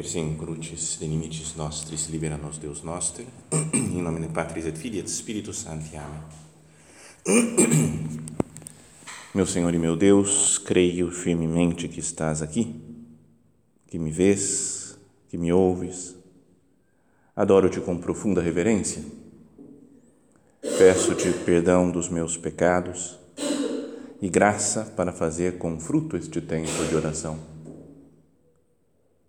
Persim crucis de nostris libera nos Deus noster, in nomine Patris et Filii et Spiritus Sancti. Amém. Meu Senhor e meu Deus, creio firmemente que estás aqui, que me vês, que me ouves. Adoro-te com profunda reverência. Peço-te perdão dos meus pecados e graça para fazer com fruto este tempo de oração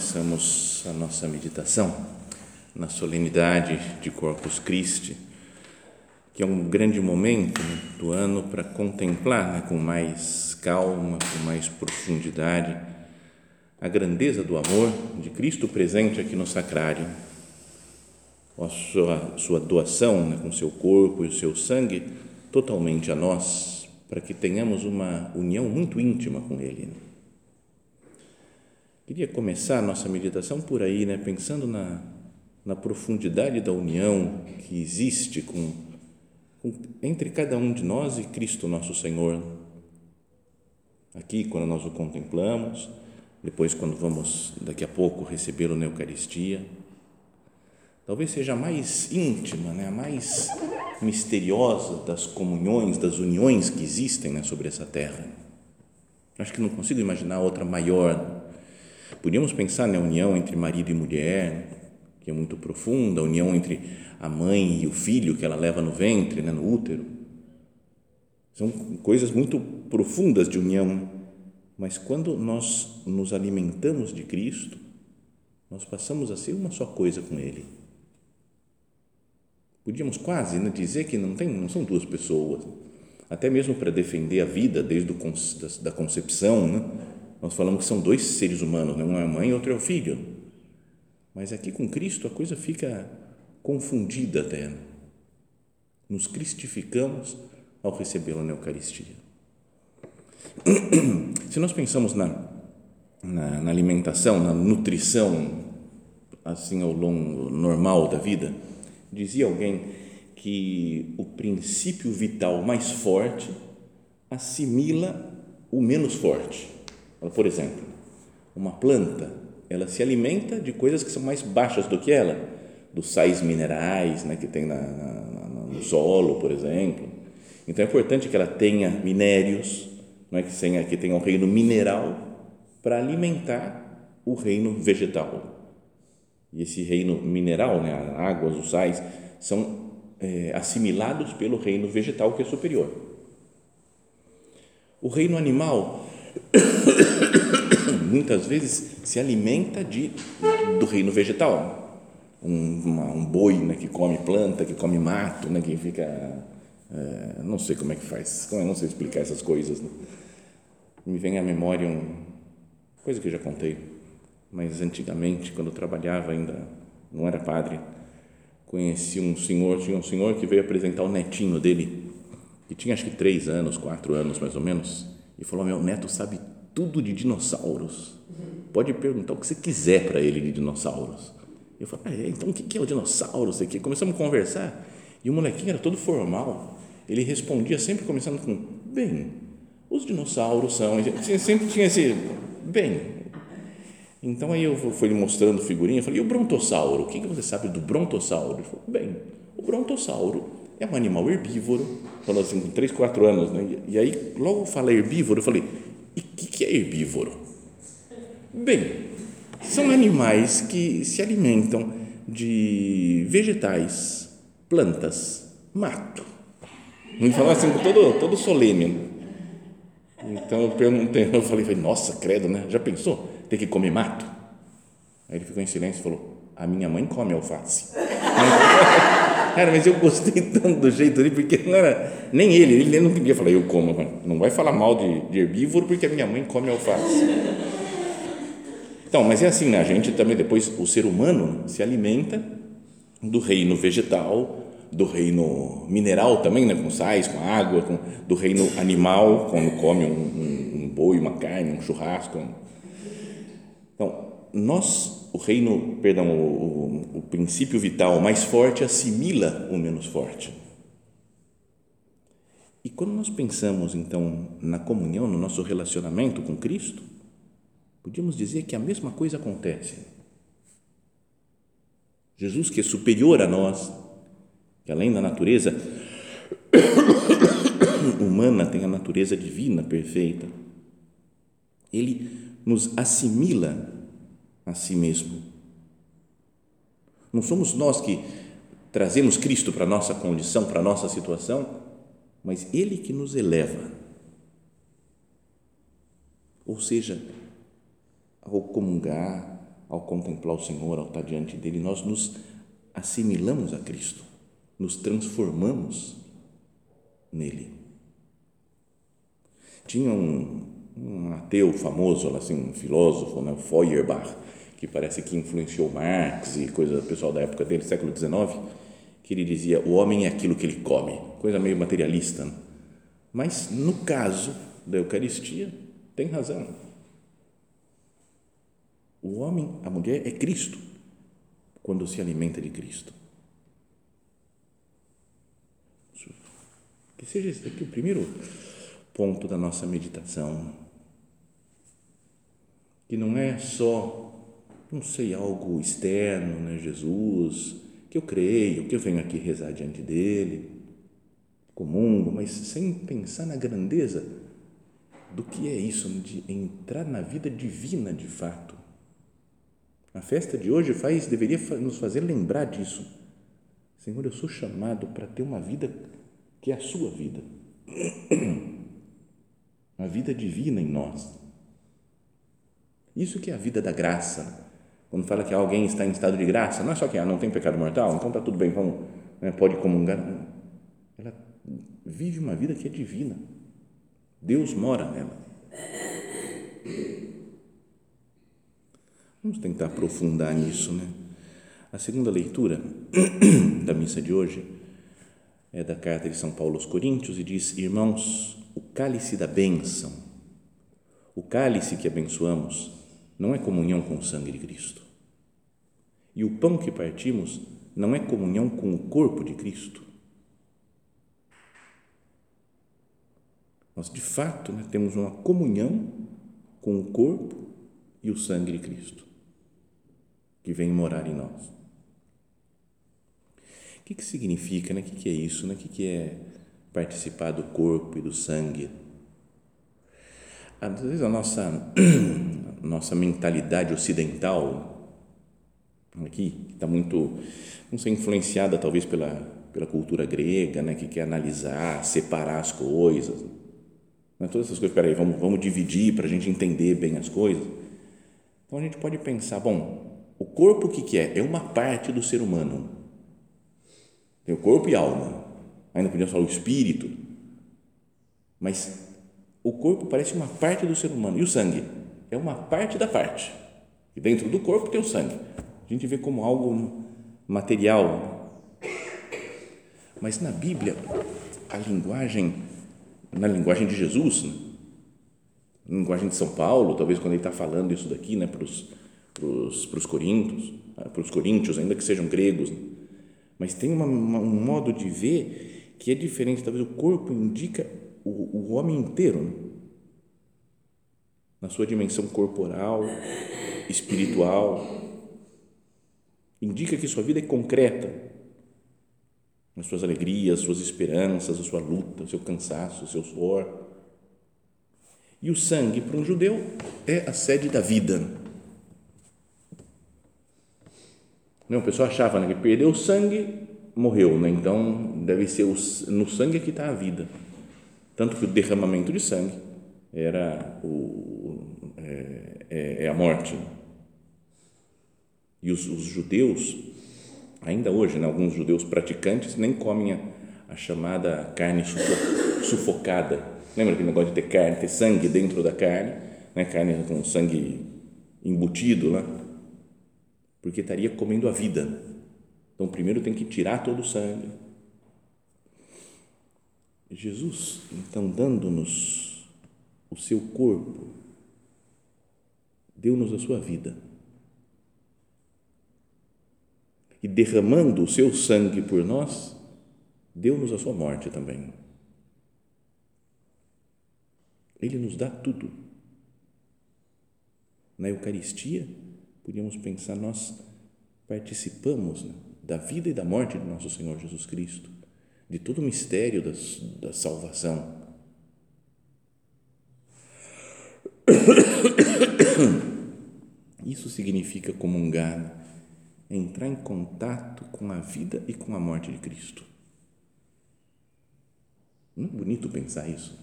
Começamos a nossa meditação na solenidade de Corpus Christi, que é um grande momento né, do ano para contemplar né, com mais calma, com mais profundidade, a grandeza do amor de Cristo presente aqui no sacrário, a sua, sua doação né, com seu corpo e o seu sangue totalmente a nós, para que tenhamos uma união muito íntima com Ele. Queria começar a nossa meditação por aí, né? pensando na, na profundidade da união que existe com, com, entre cada um de nós e Cristo nosso Senhor. Aqui, quando nós o contemplamos, depois, quando vamos daqui a pouco recebê-lo na Eucaristia, talvez seja a mais íntima, né? a mais misteriosa das comunhões, das uniões que existem né? sobre essa terra. Acho que não consigo imaginar outra maior Podíamos pensar na união entre marido e mulher, que é muito profunda, a união entre a mãe e o filho que ela leva no ventre, né, no útero. São coisas muito profundas de união, mas quando nós nos alimentamos de Cristo, nós passamos a ser uma só coisa com Ele. Podíamos quase né, dizer que não, tem, não são duas pessoas, até mesmo para defender a vida desde o, da concepção, né? Nós falamos que são dois seres humanos, né? um é a mãe e outro é o filho. Mas aqui com Cristo a coisa fica confundida até. Nos cristificamos ao recebê-lo na Eucaristia. Se nós pensamos na, na, na, alimentação, na nutrição, assim ao longo normal da vida, dizia alguém que o princípio vital mais forte assimila o menos forte. Por exemplo, uma planta, ela se alimenta de coisas que são mais baixas do que ela, dos sais minerais né, que tem na, na, no solo, por exemplo. Então é importante que ela tenha minérios, não é, que, tenha, que tenha um reino mineral para alimentar o reino vegetal. E esse reino mineral, né, as águas, os sais, são é, assimilados pelo reino vegetal que é superior. O reino animal muitas vezes se alimenta de, do reino vegetal. Um, uma, um boi né, que come planta, que come mato, né, que fica. É, não sei como é que faz, eu não sei explicar essas coisas. Né? Me vem à memória uma coisa que eu já contei, mas antigamente, quando eu trabalhava ainda, não era padre, conheci um senhor, tinha um senhor que veio apresentar o netinho dele, que tinha acho que três anos, quatro anos mais ou menos, e falou: Meu neto sabe tudo de dinossauros. Pode perguntar o que você quiser para ele de dinossauros. Eu falei: ah, é, Então o que é o dinossauro? Sei que. Começamos a conversar e o molequinho era todo formal. Ele respondia sempre começando com: Bem, os dinossauros são. Sempre tinha esse. Bem. Então aí eu fui lhe mostrando figurinha. Eu falei: E o brontossauro? O que você sabe do brontossauro? Ele falou: Bem, o brontossauro é um animal herbívoro, falou assim, com 3, 4 anos, né? E aí, logo fala herbívoro, eu falei, e o que, que é herbívoro? Bem, são animais que se alimentam de vegetais, plantas, mato. Me falou assim, todo, todo solene. Então eu perguntei, eu falei, nossa, credo, né? Já pensou? Ter que comer mato? Aí ele ficou em silêncio e falou, a minha mãe come alface. Cara, mas eu gostei tanto do jeito dele, porque não era nem ele, ele não podia falar, eu como. Não vai falar mal de, de herbívoro porque a minha mãe come alface. Então, mas é assim, né? a gente também depois, o ser humano se alimenta do reino vegetal, do reino mineral também, né? com sais, com água, com, do reino animal, quando come um, um, um boi, uma carne, um churrasco. Então, nós, o reino, perdão, o, o, o princípio vital mais forte assimila o menos forte. E quando nós pensamos, então, na comunhão, no nosso relacionamento com Cristo, podíamos dizer que a mesma coisa acontece. Jesus, que é superior a nós, que além da natureza humana tem a natureza divina perfeita, ele nos assimila a si mesmo. Não somos nós que trazemos Cristo para a nossa condição, para a nossa situação, mas Ele que nos eleva. Ou seja, ao comungar, ao contemplar o Senhor, ao estar diante dele, nós nos assimilamos a Cristo, nos transformamos nele. Tinha um, um ateu famoso, assim, um filósofo, né, Feuerbach, que parece que influenciou Marx e coisa pessoal da época dele, século XIX, que ele dizia: o homem é aquilo que ele come, coisa meio materialista. Né? Mas no caso da Eucaristia, tem razão. O homem, a mulher é Cristo quando se alimenta de Cristo. Que seja esse aqui o primeiro ponto da nossa meditação. Que não é só, não sei, algo externo, né? Jesus, que eu creio, que eu venho aqui rezar diante dele, comungo, mas sem pensar na grandeza do que é isso, de entrar na vida divina de fato a festa de hoje faz, deveria nos fazer lembrar disso. Senhor, eu sou chamado para ter uma vida que é a sua vida. Uma vida divina em nós. Isso que é a vida da graça. Quando fala que alguém está em estado de graça, não é só que ah, não tem pecado mortal, então está tudo bem, vamos, né, pode comungar. Ela vive uma vida que é divina. Deus mora nela. Vamos tentar aprofundar nisso, né? A segunda leitura da missa de hoje é da carta de São Paulo aos Coríntios e diz: Irmãos, o cálice da bênção, o cálice que abençoamos, não é comunhão com o sangue de Cristo. E o pão que partimos não é comunhão com o corpo de Cristo. Nós, de fato, né, temos uma comunhão com o corpo e o sangue de Cristo que vem morar em nós. O que, que significa, né? o que, que é isso? Né? O que, que é participar do corpo e do sangue? Às vezes a nossa, nossa mentalidade ocidental aqui está muito, não sei, influenciada talvez pela, pela cultura grega, né? que quer analisar, separar as coisas. Né? Todas essas coisas, peraí, vamos, vamos dividir para a gente entender bem as coisas. Então a gente pode pensar, bom, o corpo, o que, que é? É uma parte do ser humano. Tem o corpo e alma. Ainda podemos falar o espírito. Mas o corpo parece uma parte do ser humano. E o sangue? É uma parte da parte. E dentro do corpo tem o sangue. A gente vê como algo material. Mas na Bíblia, a linguagem, na linguagem de Jesus, né? na linguagem de São Paulo, talvez quando ele está falando isso daqui né, para os para os coríntios, ah, para os coríntios, ainda que sejam gregos, né? mas tem uma, uma, um modo de ver que é diferente. Talvez o corpo indica o, o homem inteiro, né? Na sua dimensão corporal, espiritual, indica que sua vida é concreta, as suas alegrias, suas esperanças, a sua luta, o seu cansaço, o seu suor. E o sangue, para um judeu, é a sede da vida Não, o pessoal achava né, que perdeu o sangue, morreu, né? então deve ser no sangue que está a vida. Tanto que o derramamento de sangue era o, é, é, é a morte. E os, os, judeus, ainda hoje, né, alguns judeus praticantes nem comem a, a chamada carne sufocada. Lembra aquele negócio de ter carne, ter sangue dentro da carne, né, carne com sangue embutido lá, porque estaria comendo a vida. Então, primeiro tem que tirar todo o sangue. Jesus, então, dando-nos o seu corpo, deu-nos a sua vida. E derramando o seu sangue por nós, deu-nos a sua morte também. Ele nos dá tudo. Na Eucaristia, podíamos pensar, nós participamos né, da vida e da morte de nosso Senhor Jesus Cristo, de todo o mistério das, da salvação. Isso significa comungar, entrar em contato com a vida e com a morte de Cristo. Não é bonito pensar isso?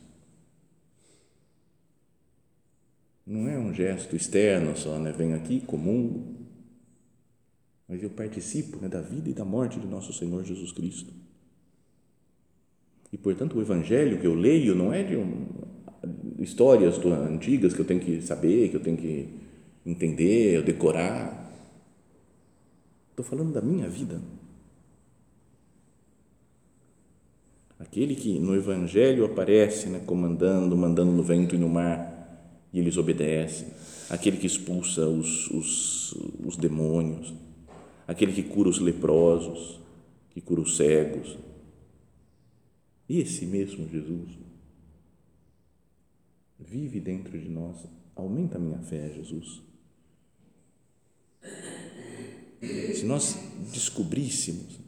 Não é um gesto externo só, né? Venho aqui, comum, mas eu participo né, da vida e da morte de nosso Senhor Jesus Cristo. E, portanto, o Evangelho que eu leio não é de um, histórias antigas que eu tenho que saber, que eu tenho que entender, decorar. Estou falando da minha vida. Aquele que no Evangelho aparece né, comandando, mandando no vento e no mar, e eles obedecem. Aquele que expulsa os, os, os demônios. Aquele que cura os leprosos, que cura os cegos. Esse mesmo Jesus vive dentro de nós. Aumenta a minha fé, Jesus. Se nós descobríssemos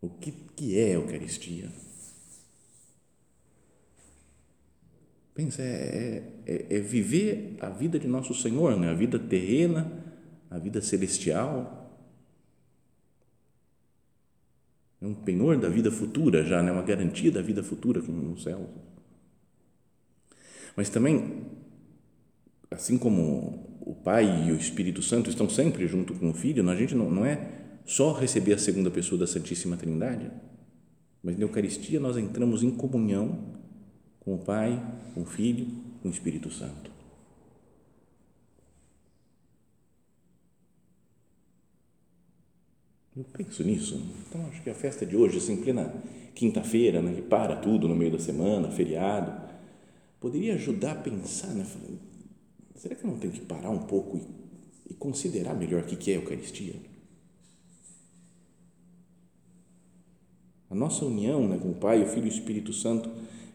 o que, que é a Eucaristia, pensa, é, é, é, viver a vida de nosso Senhor, né? a vida terrena, a vida celestial. É um penhor da vida futura já, né? uma garantia da vida futura no céu. Mas também, assim como o Pai e o Espírito Santo estão sempre junto com o Filho, a gente não, não é só receber a segunda pessoa da Santíssima Trindade, mas na Eucaristia nós entramos em comunhão com o Pai, com o Filho, com o Espírito Santo. Eu penso nisso. Então, acho que a festa de hoje, assim, plena quinta-feira, né, que para tudo no meio da semana, feriado, poderia ajudar a pensar, né? Será que eu não tenho que parar um pouco e, e considerar melhor o que é a Eucaristia? A nossa união né, com o Pai, o Filho e o Espírito Santo,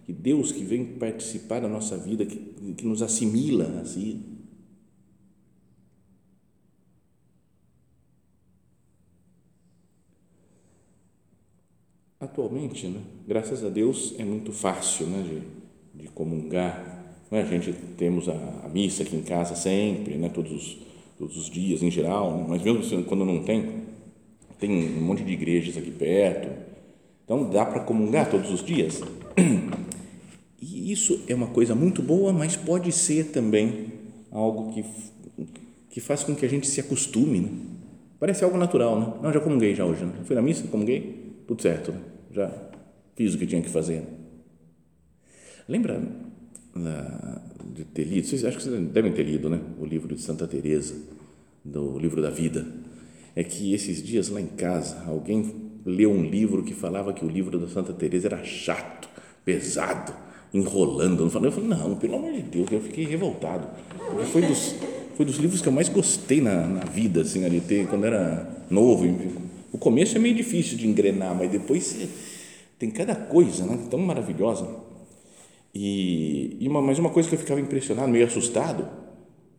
que Deus que vem participar da nossa vida, que, que nos assimila assim. Atualmente, né, graças a Deus, é muito fácil né, de, de comungar né? A gente temos a, a, missa aqui em casa sempre, né? todos, os, todos os dias em geral, né? mas mesmo assim, quando não tem, tem um monte de igrejas aqui perto, então dá para comungar todos os dias. E isso é uma coisa muito boa, mas pode ser também algo que, que faz com que a gente se acostume. Né? Parece algo natural, né? Não, já comunguei já hoje, né? Fui na missa, comunguei, tudo certo, né? já fiz o que tinha que fazer. Lembra de ter lido, vocês acho que vocês devem ter lido, né? O livro de Santa Teresa, do livro da vida. É que esses dias lá em casa alguém leu um livro que falava que o livro da Santa Teresa era chato, pesado, enrolando. Eu falei, não, pelo amor de Deus, eu fiquei revoltado. Porque foi dos, foi dos livros que eu mais gostei na, na vida, assim, ali, ter, quando era novo. O começo é meio difícil de engrenar, mas depois tem cada coisa né, tão maravilhosa e, e uma, mas uma coisa que eu ficava impressionado, meio assustado,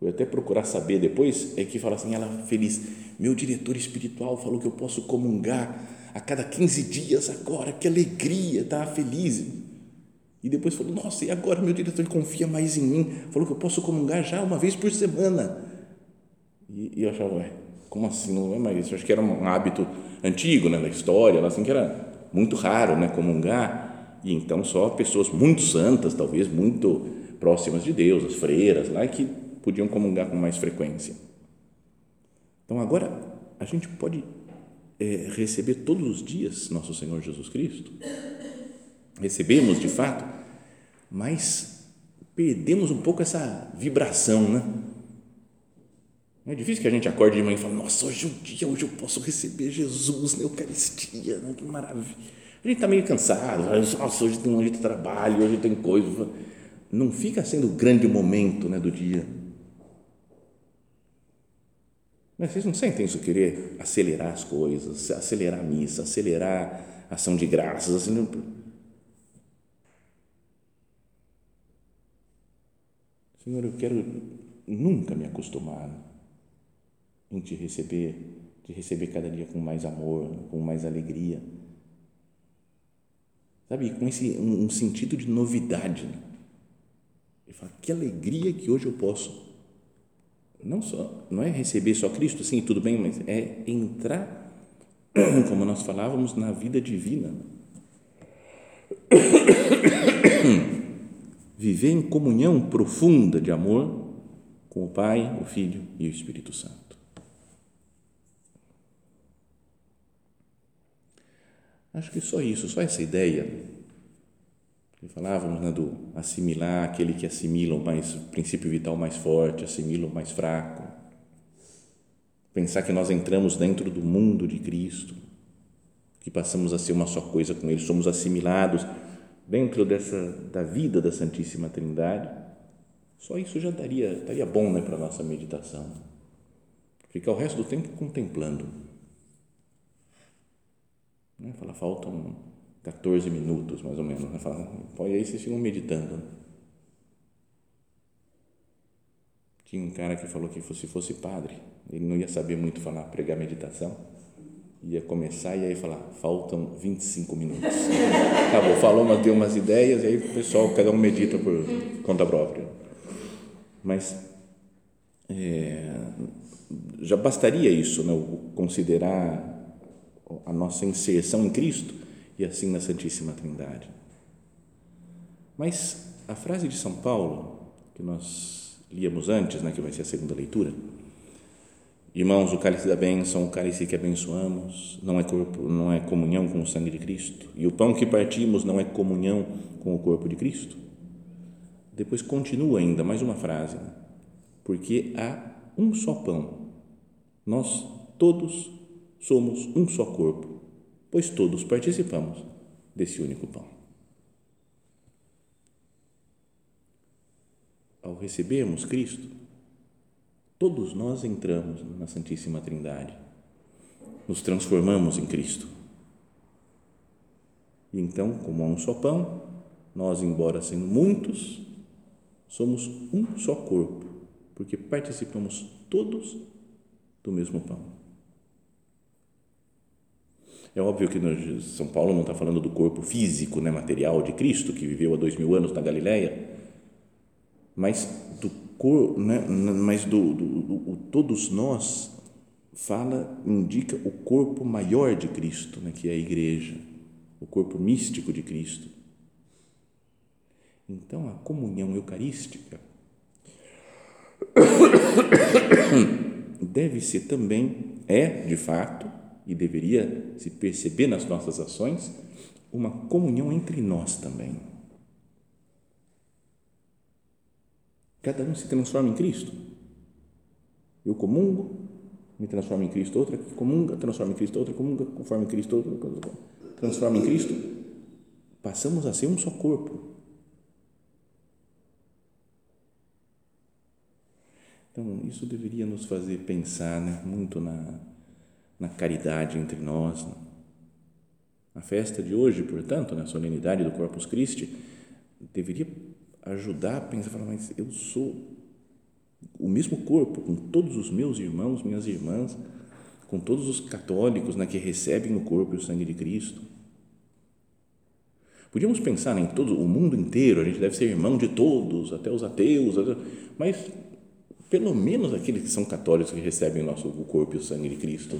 fui até procurar saber depois, é que fala assim, ela feliz, meu diretor espiritual falou que eu posso comungar a cada 15 dias agora, que alegria, estava feliz. E depois falou, nossa, e agora meu diretor confia mais em mim, falou que eu posso comungar já uma vez por semana. E, e eu achava, ué, como assim, não é mais isso? Acho que era um hábito antigo, né, da história, assim, que era muito raro, né, comungar, e então só pessoas muito santas, talvez muito próximas de Deus, as freiras lá, que podiam comungar com mais frequência. Então agora a gente pode é, receber todos os dias nosso Senhor Jesus Cristo. Recebemos de fato, mas perdemos um pouco essa vibração, né? É difícil que a gente acorde de manhã e fale, nossa, hoje é o dia, hoje eu posso receber Jesus na Eucaristia, né? que maravilha. A gente está meio cansado, nossa, hoje tem um dia de trabalho, hoje tem coisa. Não fica sendo o grande momento né, do dia. Mas vocês não sentem isso querer acelerar as coisas, acelerar a missa, acelerar a ação de graças, acelerar... Senhor, eu quero nunca me acostumar em te receber, te receber cada dia com mais amor, com mais alegria. Sabe, com esse um, um sentido de novidade. Né? Ele fala, que alegria que hoje eu posso. Não só, não é receber só Cristo, sim, tudo bem, mas é entrar, como nós falávamos, na vida divina. Viver em comunhão profunda de amor com o Pai, o Filho e o Espírito Santo. Acho que só isso, só essa ideia. Que falávamos né, do assimilar, aquele que assimila o, mais, princípio vital mais forte, assimila o mais fraco. Pensar que nós entramos dentro do mundo de Cristo, que passamos a ser uma só coisa com Ele, somos assimilados dentro dessa da vida da Santíssima Trindade. Só isso já daria, daria bom né, para a nossa meditação. Ficar o resto do tempo contemplando né? Fala, faltam 14 minutos, mais ou menos. Né? Fala, pode aí vocês ficam meditando. Tinha um cara que falou que se fosse padre, ele não ia saber muito falar, pregar meditação. Ia começar e aí falar, faltam 25 minutos. Acabou, falou, mas deu umas ideias e aí o pessoal, cada um medita por conta própria. Mas é, já bastaria isso, né? considerar a nossa inserção em Cristo e assim na Santíssima Trindade. Mas a frase de São Paulo, que nós líamos antes, né, que vai ser a segunda leitura, Irmãos, o cálice da bênção, o cálice que abençoamos, não é corpo, não é comunhão com o sangue de Cristo, e o pão que partimos não é comunhão com o corpo de Cristo. Depois continua ainda mais uma frase, né? porque há um só pão. Nós todos somos um só corpo, pois todos participamos desse único pão. Ao recebermos Cristo, todos nós entramos na Santíssima Trindade, nos transformamos em Cristo. E então, como há um só pão, nós, embora sendo muitos, somos um só corpo, porque participamos todos do mesmo pão. É óbvio que no, São Paulo não está falando do corpo físico, né, material de Cristo, que viveu há dois mil anos na Galileia, mas do corpo, né, mas do, do, do, todos nós fala, indica o corpo maior de Cristo, né, que é a igreja, o corpo místico de Cristo. Então, a comunhão eucarística deve ser também, é de fato, e deveria se perceber nas nossas ações uma comunhão entre nós também. Cada um se transforma em Cristo. Eu comungo, me transformo em Cristo, outra comunga, transforma em Cristo, outra comunga, conforme Cristo, outra transforma em Cristo. Passamos a ser um só corpo. Então, isso deveria nos fazer pensar né, muito na, na caridade entre nós. A festa de hoje, portanto, na solenidade do Corpus Christi, deveria ajudar a pensar, falar, mas eu sou o mesmo corpo com todos os meus irmãos, minhas irmãs, com todos os católicos né, que recebem o corpo e o sangue de Cristo. Podíamos pensar em todo o mundo inteiro, a gente deve ser irmão de todos, até os ateus, mas pelo menos aqueles que são católicos que recebem o nosso o corpo e o sangue de Cristo.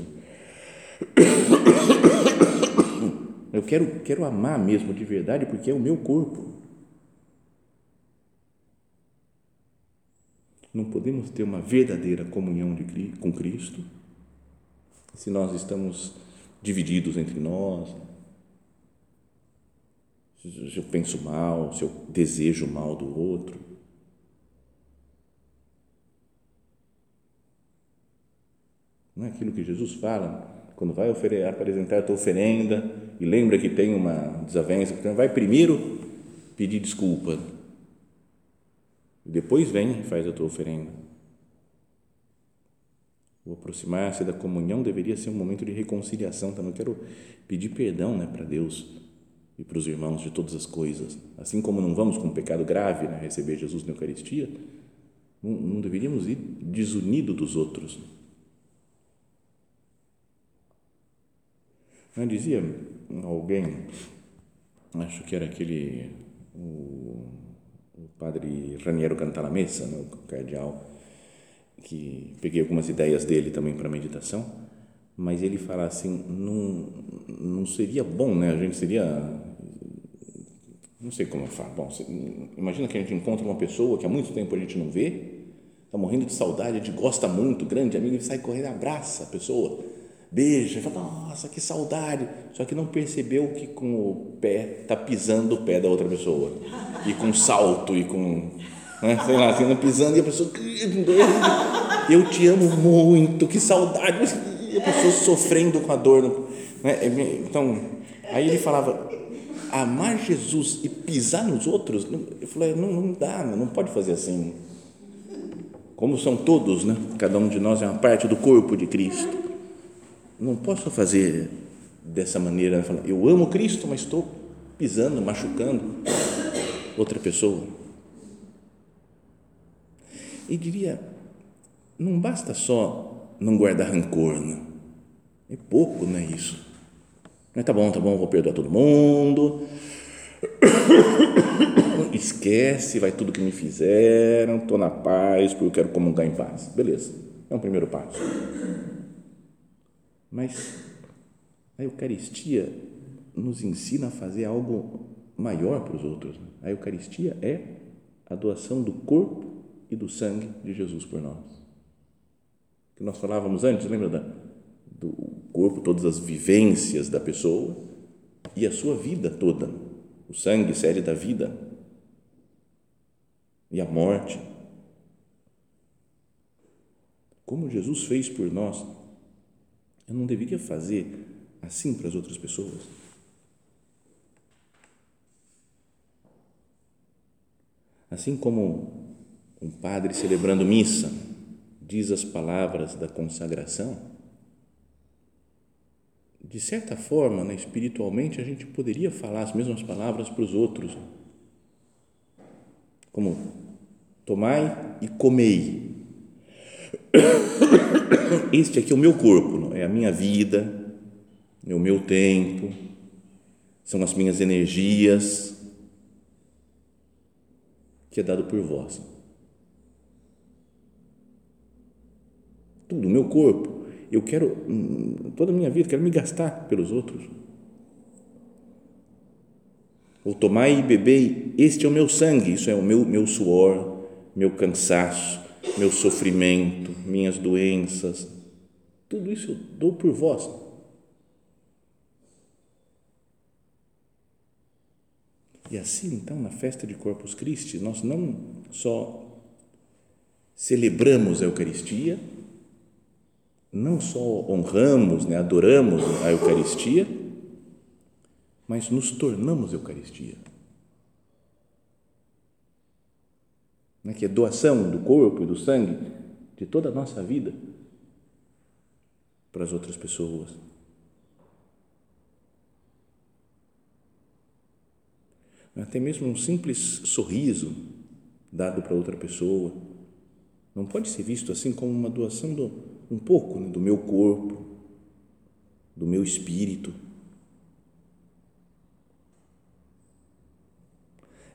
Eu quero, quero amar mesmo de verdade porque é o meu corpo. Não podemos ter uma verdadeira comunhão de, com Cristo se nós estamos divididos entre nós. Se eu penso mal, se eu desejo mal do outro Não é aquilo que Jesus fala quando vai apresentar a tua oferenda e lembra que tem uma desavença, vai primeiro pedir desculpa. Depois vem e faz a tua oferenda. O aproximar-se da comunhão deveria ser um momento de reconciliação também. Eu quero pedir perdão né, para Deus e para os irmãos de todas as coisas. Assim como não vamos com um pecado grave né, receber Jesus na Eucaristia, não, não deveríamos ir desunidos dos outros. Não dizia alguém, acho que era aquele, o, o padre Raniero Cantalamessa, né, o cardeal, que peguei algumas ideias dele também para meditação, mas ele fala assim, não, não seria bom, né? A gente seria, não sei como eu falo, bom, imagina que a gente encontra uma pessoa que há muito tempo a gente não vê, está morrendo de saudade, a gente gosta muito, grande amigo, e sai correndo, abraça a pessoa, beija, fala, nossa, que saudade, só que não percebeu que com o pé está pisando o pé da outra pessoa, e com salto, e com né? sei lá, assim, pisando e a pessoa, eu te amo muito, que saudade, e a pessoa sofrendo com a dor. Né? Então, aí ele falava, amar Jesus e pisar nos outros, eu falei, não, não dá, não pode fazer assim. Como são todos, né? cada um de nós é uma parte do corpo de Cristo. Não posso fazer dessa maneira, eu amo Cristo, mas estou pisando, machucando outra pessoa. E diria, não basta só não guardar rancor, não. é pouco, não é isso. Mas tá bom, tá bom, vou perdoar todo mundo. Esquece, vai tudo que me fizeram, estou na paz, porque eu quero comungar em paz. Beleza, é um primeiro passo. Mas a Eucaristia nos ensina a fazer algo maior para os outros. A Eucaristia é a doação do corpo e do sangue de Jesus por nós. Que nós falávamos antes, lembra da, do corpo, todas as vivências da pessoa e a sua vida toda. O sangue série da vida e a morte. Como Jesus fez por nós, eu não deveria fazer assim para as outras pessoas? Assim como um padre celebrando missa diz as palavras da consagração, de certa forma, né, espiritualmente, a gente poderia falar as mesmas palavras para os outros, como tomai e comei. Este aqui é o meu corpo, é a minha vida, é o meu tempo, são as minhas energias, que é dado por vós. tudo, o meu corpo. Eu quero, hum, toda a minha vida, quero me gastar pelos outros. Ou tomai e bebei, este é o meu sangue, isso é o meu, meu suor, meu cansaço, meu sofrimento, minhas doenças. Tudo isso eu dou por vós. E assim, então, na festa de Corpus Christi, nós não só celebramos a Eucaristia, não só honramos, né, adoramos a Eucaristia, mas nos tornamos Eucaristia. Né, que é doação do corpo e do sangue de toda a nossa vida para as outras pessoas. Até mesmo um simples sorriso dado para outra pessoa não pode ser visto assim como uma doação do, um pouco né, do meu corpo, do meu espírito.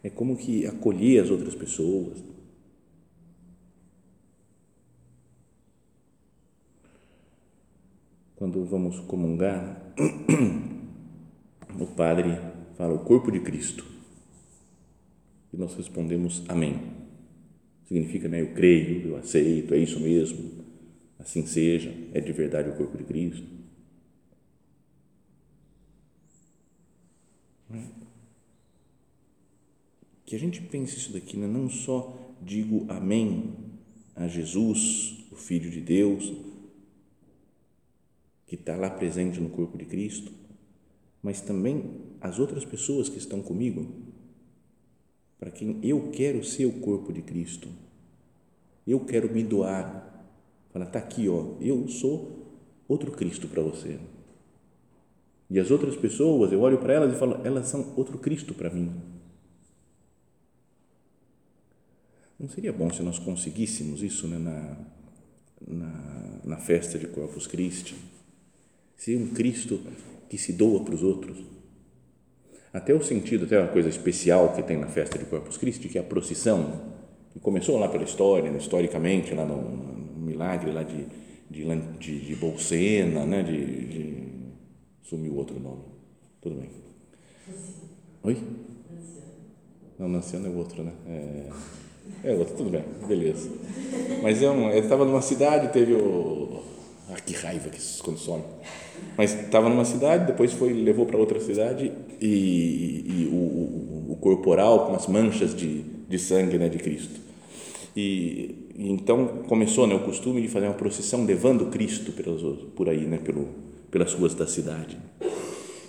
É como que acolher as outras pessoas. Quando vamos comungar, o Padre fala o corpo de Cristo. E nós respondemos Amém. Significa, né, eu creio, eu aceito, é isso mesmo assim seja, é de verdade o corpo de Cristo. Que a gente pense isso daqui, né? não só digo amém a Jesus, o Filho de Deus, que está lá presente no corpo de Cristo, mas também as outras pessoas que estão comigo, para quem eu quero ser o corpo de Cristo, eu quero me doar. Fala, está aqui, ó, eu sou outro Cristo para você. E as outras pessoas, eu olho para elas e falo, elas são outro Cristo para mim. Não seria bom se nós conseguíssemos isso né, na, na, na festa de Corpus Christi? Ser um Cristo que se doa para os outros. Até o sentido, até uma coisa especial que tem na festa de Corpus Christi, que é a procissão, que começou lá pela história, né, historicamente, lá no, no milagre lá de, de, de, de Bolsena, né, de, de, sumiu outro nome. Tudo bem. Oi? Não, Nanciano é outro, né? É, é outro, tudo bem, beleza. Mas é um, ele estava numa cidade, teve o. Ah, que raiva que isso consome. Mas estava numa cidade, depois foi levou para outra cidade e, e o, o, o, corporal com as manchas de, de sangue né, de Cristo. E, e então começou né, o costume de fazer uma procissão levando Cristo pelos, por aí, né, pelo, pelas ruas da cidade.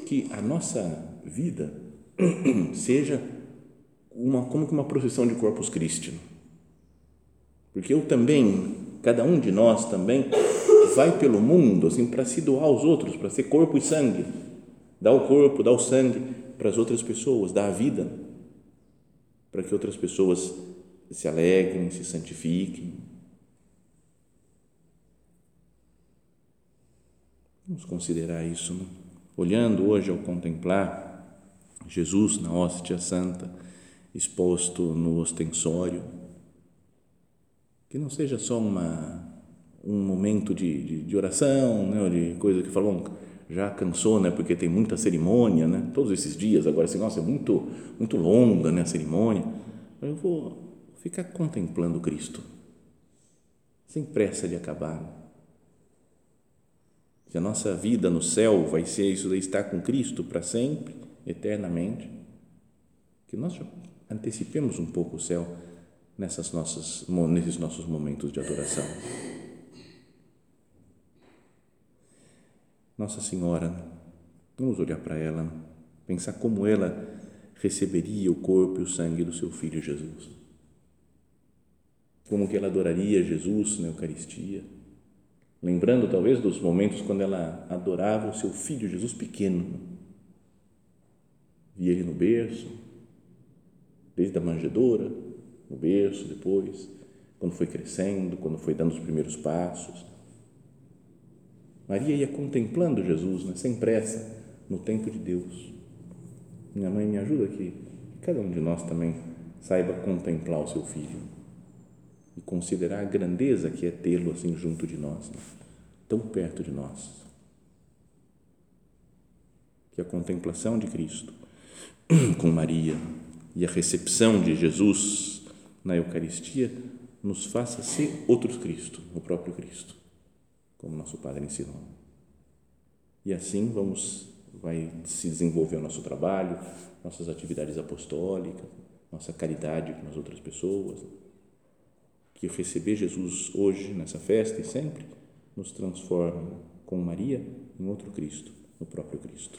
Que a nossa vida seja uma, como que uma procissão de Corpus Christi. Porque eu também, cada um de nós também, vai pelo mundo assim para se doar aos outros, para ser corpo e sangue, dar o corpo, dar o sangue para as outras pessoas, dar a vida para que outras pessoas se alegrem, se santifiquem. Vamos considerar isso, né? olhando hoje ao contemplar Jesus na hóstia santa exposto no ostensório, que não seja só uma, um momento de, de, de oração, né, de coisa que falam, já cansou, né, porque tem muita cerimônia, né, todos esses dias agora, assim, nossa, é muito, muito longa né, a cerimônia, eu vou ficar contemplando Cristo, sem pressa de acabar. Se a nossa vida no céu vai ser isso de estar com Cristo para sempre, eternamente, que nós antecipemos um pouco o céu nessas nossas, nesses nossos momentos de adoração. Nossa Senhora, vamos olhar para ela, pensar como ela receberia o corpo e o sangue do seu filho Jesus. Como que ela adoraria Jesus na Eucaristia, lembrando talvez dos momentos quando ela adorava o seu filho Jesus pequeno. Via ele no berço, desde a manjedoura, no berço, depois, quando foi crescendo, quando foi dando os primeiros passos. Maria ia contemplando Jesus, né, sem pressa, no tempo de Deus. Minha mãe me ajuda que cada um de nós também saiba contemplar o seu filho e considerar a grandeza que é tê-lo assim junto de nós, né, tão perto de nós. Que a contemplação de Cristo com Maria e a recepção de Jesus na Eucaristia nos faça ser outros Cristo, o próprio Cristo, como nosso Padre ensinou. E assim vamos vai se desenvolver o nosso trabalho, nossas atividades apostólicas, nossa caridade com as outras pessoas. Que receber Jesus hoje nessa festa e sempre nos transforma com Maria em outro Cristo, no próprio Cristo.